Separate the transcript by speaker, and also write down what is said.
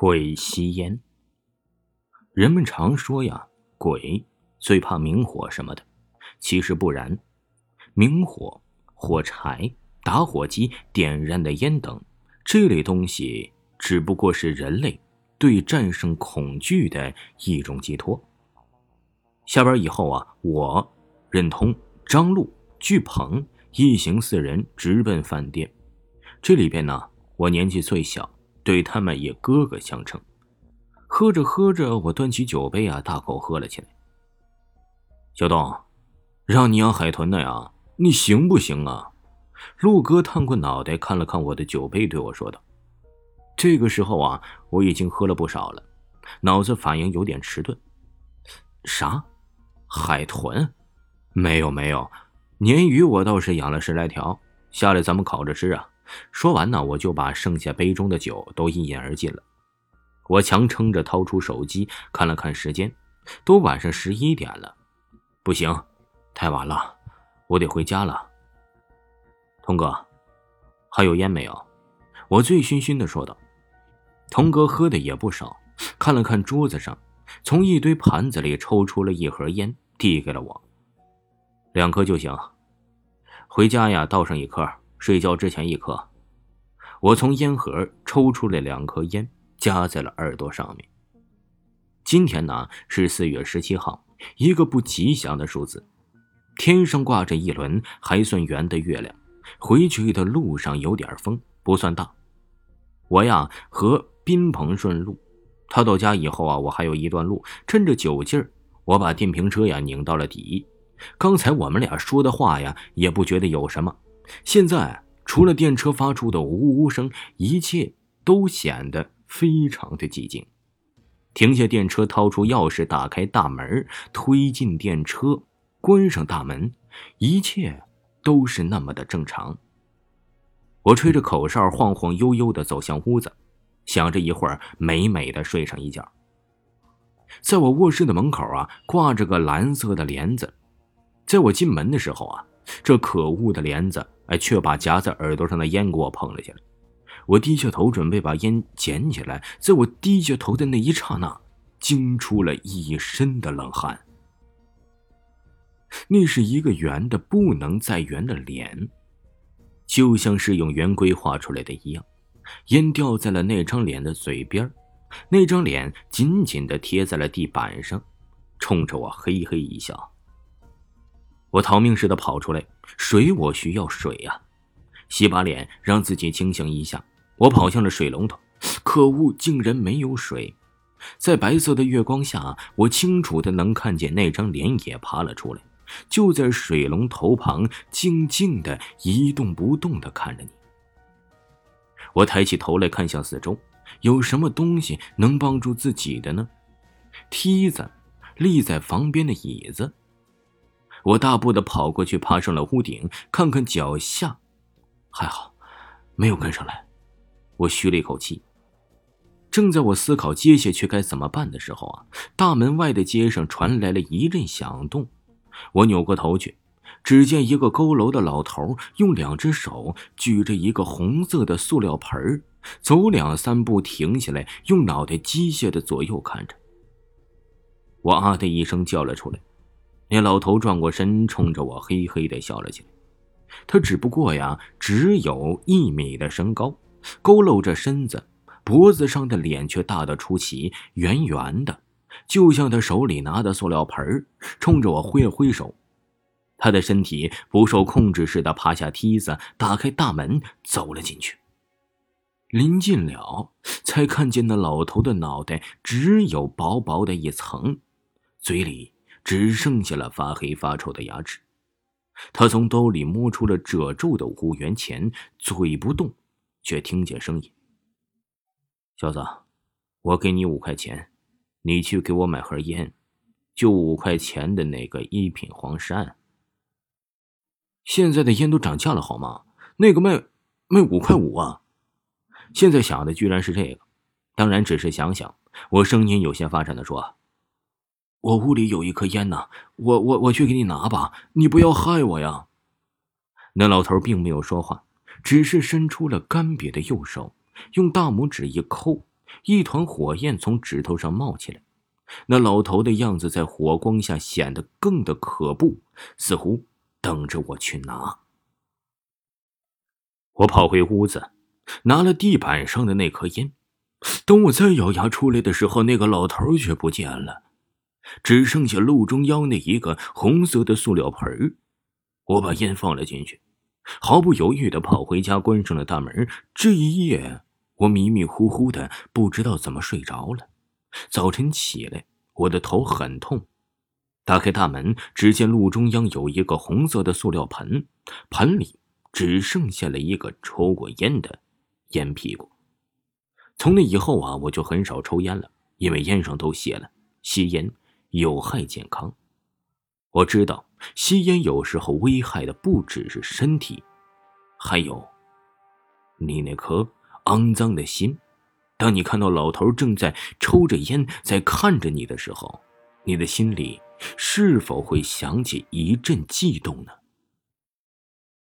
Speaker 1: 鬼吸烟。人们常说呀，鬼最怕明火什么的，其实不然。明火、火柴、打火机点燃的烟等这类东西，只不过是人类对战胜恐惧的一种寄托。下班以后啊，我、任通、张璐、巨鹏一行四人直奔饭店。这里边呢，我年纪最小。对他们也哥哥相称，喝着喝着，我端起酒杯啊，大口喝了起来。小东，让你养海豚的呀，你行不行啊？陆哥探过脑袋看了看我的酒杯，对我说道：“这个时候啊，我已经喝了不少了，脑子反应有点迟钝。啥？海豚？没有没有，鲶鱼我倒是养了十来条，下来咱们烤着吃啊。”说完呢，我就把剩下杯中的酒都一饮而尽了。我强撑着掏出手机看了看时间，都晚上十一点了，不行，太晚了，我得回家了。童哥，还有烟没有？我醉醺醺的说道。童哥喝的也不少，看了看桌子上，从一堆盘子里抽出了一盒烟，递给了我。两颗就行，回家呀，倒上一颗。睡觉之前一颗，我从烟盒抽出来两颗烟，夹在了耳朵上面。今天呢是四月十七号，一个不吉祥的数字。天上挂着一轮还算圆的月亮，回去的路上有点风，不算大。我呀和宾朋顺路，他到家以后啊，我还有一段路。趁着酒劲儿，我把电瓶车呀拧到了底。刚才我们俩说的话呀，也不觉得有什么。现在除了电车发出的呜呜声，一切都显得非常的寂静。停下电车，掏出钥匙，打开大门，推进电车，关上大门，一切都是那么的正常。我吹着口哨，晃晃悠悠的走向屋子，想着一会儿美美的睡上一觉。在我卧室的门口啊，挂着个蓝色的帘子，在我进门的时候啊。这可恶的帘子，哎，却把夹在耳朵上的烟给我碰了下来。我低下头准备把烟捡起来，在我低下头的那一刹那，惊出了一身的冷汗。那是一个圆的不能再圆的脸，就像是用圆规画出来的一样。烟掉在了那张脸的嘴边，那张脸紧紧的贴在了地板上，冲着我嘿嘿一笑。我逃命似的跑出来，水，我需要水呀！洗把脸，让自己清醒一下。我跑向了水龙头，可恶，竟然没有水！在白色的月光下，我清楚的能看见那张脸也爬了出来，就在水龙头旁，静静的一动不动的看着你。我抬起头来看向四周，有什么东西能帮助自己的呢？梯子，立在房边的椅子。我大步的跑过去，爬上了屋顶，看看脚下，还好，没有跟上来。我吁了一口气。正在我思考接下去该怎么办的时候啊，大门外的街上传来了一阵响动。我扭过头去，只见一个佝偻的老头用两只手举着一个红色的塑料盆走两三步停下来，用脑袋机械的左右看着。我啊的一声叫了出来。那老头转过身，冲着我嘿嘿的笑了起来。他只不过呀，只有一米的身高，佝偻着身子，脖子上的脸却大得出奇，圆圆的，就像他手里拿的塑料盆冲着我挥了挥手。他的身体不受控制似的爬下梯子，打开大门，走了进去。临近了，才看见那老头的脑袋只有薄薄的一层，嘴里。只剩下了发黑发臭的牙齿，他从兜里摸出了褶皱的五元钱，嘴不动，却听见声音：“小子，我给你五块钱，你去给我买盒烟，就五块钱的那个一品黄山。现在的烟都涨价了，好吗？那个卖卖五块五啊！现在想的居然是这个，当然只是想想。我声音有些发颤的说。”我屋里有一颗烟呢，我我我去给你拿吧，你不要害我呀。那老头并没有说话，只是伸出了干瘪的右手，用大拇指一抠，一团火焰从指头上冒起来。那老头的样子在火光下显得更的可怖，似乎等着我去拿。我跑回屋子，拿了地板上的那颗烟。等我再咬牙出来的时候，那个老头却不见了，只剩下路中央那一个红色的塑料盆我把烟放了进去，毫不犹豫的跑回家，关上了大门。这一夜，我迷迷糊糊的，不知道怎么睡着了。早晨起来，我的头很痛。打开大门，只见路中央有一个红色的塑料盆，盆里只剩下了一个抽过烟的烟屁股。从那以后啊，我就很少抽烟了，因为烟上都写了吸烟有害健康。我知道吸烟有时候危害的不只是身体，还有你那颗肮脏的心。当你看到老头正在抽着烟，在看着你的时候，你的心里是否会想起一阵悸动呢？